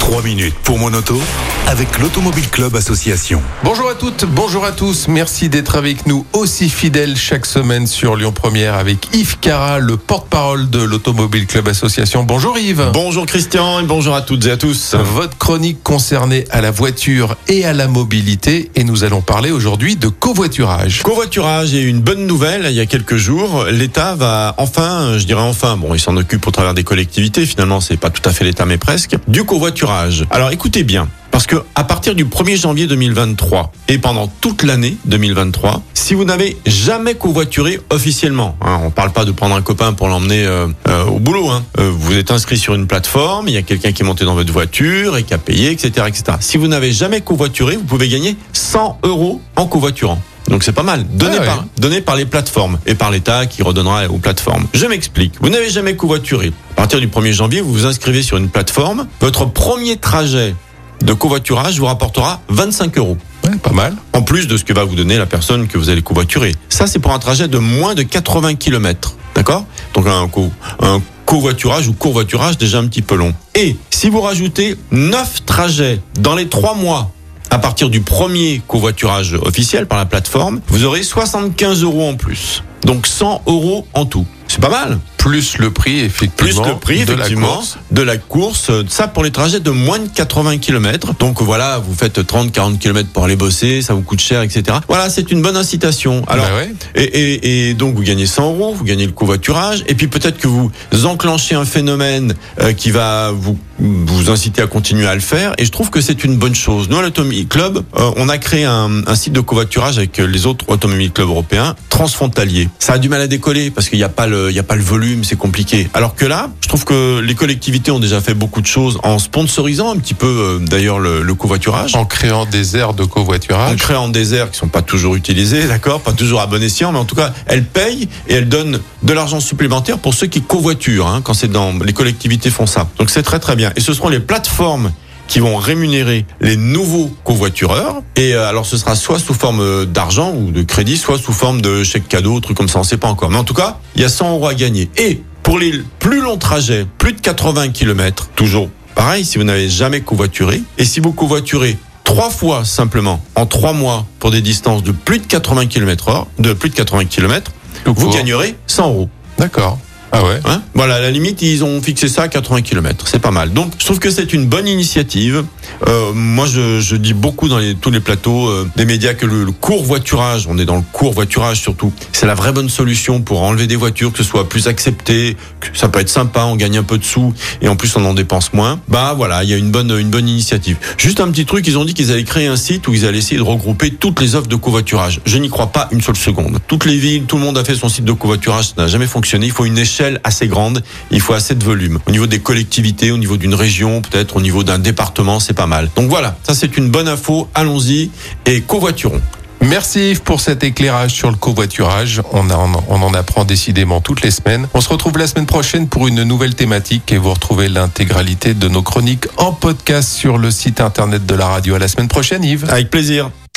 3 minutes pour mon auto avec l'Automobile Club Association. Bonjour à toutes, bonjour à tous. Merci d'être avec nous aussi fidèles chaque semaine sur Lyon Première avec Yves Cara, le porte-parole de l'Automobile Club Association. Bonjour Yves. Bonjour Christian et bonjour à toutes et à tous. Votre chronique concernée à la voiture et à la mobilité et nous allons parler aujourd'hui de covoiturage. Covoiturage et une bonne nouvelle, il y a quelques jours, l'État va enfin, je dirais enfin, bon, il s'en occupe au travers des collectivités, finalement c'est pas tout à fait l'État mais presque, du covoiturage. Alors écoutez bien, parce que à partir du 1er janvier 2023 et pendant toute l'année 2023, si vous n'avez jamais covoituré officiellement, hein, on parle pas de prendre un copain pour l'emmener euh, euh, au boulot, hein, euh, vous êtes inscrit sur une plateforme, il y a quelqu'un qui est monté dans votre voiture et qui a payé, etc., etc. Si vous n'avez jamais covoituré, vous pouvez gagner 100 euros en covoiturant. Donc c'est pas mal. Donné, Ah par, donné par les plateformes et par l'État qui redonnera aux plateformes. Je m'explique. Vous n'avez jamais covoituré. À partir du 1er janvier, vous vous inscrivez sur une plateforme. Votre premier trajet de covoiturage vous rapportera 25 euros. Ouais, pas mal. En plus de ce que va vous donner la personne que vous allez covoiturer. Ça, c'est pour un trajet de moins de 80 km. D'accord? Donc un, co- un covoiturage ou covoiturage déjà un petit peu long. Et si vous rajoutez 9 trajets dans les 3 mois à partir du premier covoiturage officiel par la plateforme, vous aurez 75 euros en plus. Donc 100 euros en tout. C'est pas mal Plus le prix effectivement. plus le prix de la effectivement course. de la course ça pour les trajets de moins de 80 km donc voilà vous faites 30 40 km pour aller bosser ça vous coûte cher etc voilà c'est une bonne incitation alors Bah ouais. et, et, et donc vous gagnez 100 euros vous gagnez le covoiturage et puis peut-être que vous enclenchez un phénomène euh, qui va vous vous inciter à continuer à le faire et je trouve que c'est une bonne chose nous à l'Automobile Club euh, on a créé un, un site de covoiturage avec les autres Automobile Club européens transfrontaliers ça a du mal à décoller parce qu'il n'y a pas le il y a pas le volume c'est compliqué alors que là je trouve que les collectivités ont déjà fait beaucoup de choses en sponsorisant un petit peu euh, d'ailleurs le, le covoiturage En créant des aires de en covoiturage. créant des aires qui sont pas toujours utilisées, d'accord, pas toujours à bon escient, mais en tout cas, elles payent et elles donnent de l'argent supplémentaire pour ceux qui covoiturent, hein, quand c'est dans les collectivités font ça. Donc c'est très très bien. Et ce seront les plateformes qui vont rémunérer les nouveaux covoitureurs. Et euh, alors ce sera soit sous forme euh, d'argent ou de crédit, soit sous forme de chèque cadeau, truc comme ça, on sait pas encore. Mais en tout cas, il y a 100 euros à gagner. Et pour les plus longs trajets, plus de 80 km, toujours pareil, si vous n'avez jamais covoituré, et si vous covoiturez trois fois simplement en trois mois pour des distances de plus de 80 km heure, de plus de 80 km, vous gagnerez 100 euros. D'accord. Ah ouais. Hein voilà, à la limite, ils ont fixé ça à 80 km. C'est pas mal. Donc, je trouve que c'est une bonne initiative. Euh, moi, je, je dis beaucoup dans les, tous les plateaux euh, des médias que le, le court voiturage, on est dans le court voiturage surtout, c'est la vraie bonne solution pour enlever des voitures, que ce soit plus accepté, que ça peut être sympa, on gagne un peu de sous et en plus on en dépense moins. Bah voilà, il y a une bonne, une bonne initiative. Juste un petit truc, ils ont dit qu'ils allaient créer un site où ils allaient essayer de regrouper toutes les offres de covoiturage. Je n'y crois pas une seule seconde. Toutes les villes, tout le monde a fait son site de covoiturage, ça n'a jamais fonctionné. Il faut une échelle assez grande, il faut assez de volume. Au niveau des collectivités, au niveau d'une région, peut-être au niveau d'un département, c'est pas mal. Donc voilà, ça c'est une bonne info, allons-y et covoiturons. Merci Yves pour cet éclairage sur le covoiturage. On, en- on en apprend décidément toutes les semaines. On se retrouve la semaine prochaine pour une nouvelle thématique et vous retrouvez l'intégralité de nos chroniques en podcast sur le site internet de la radio. À la semaine prochaine Yves. Avec plaisir.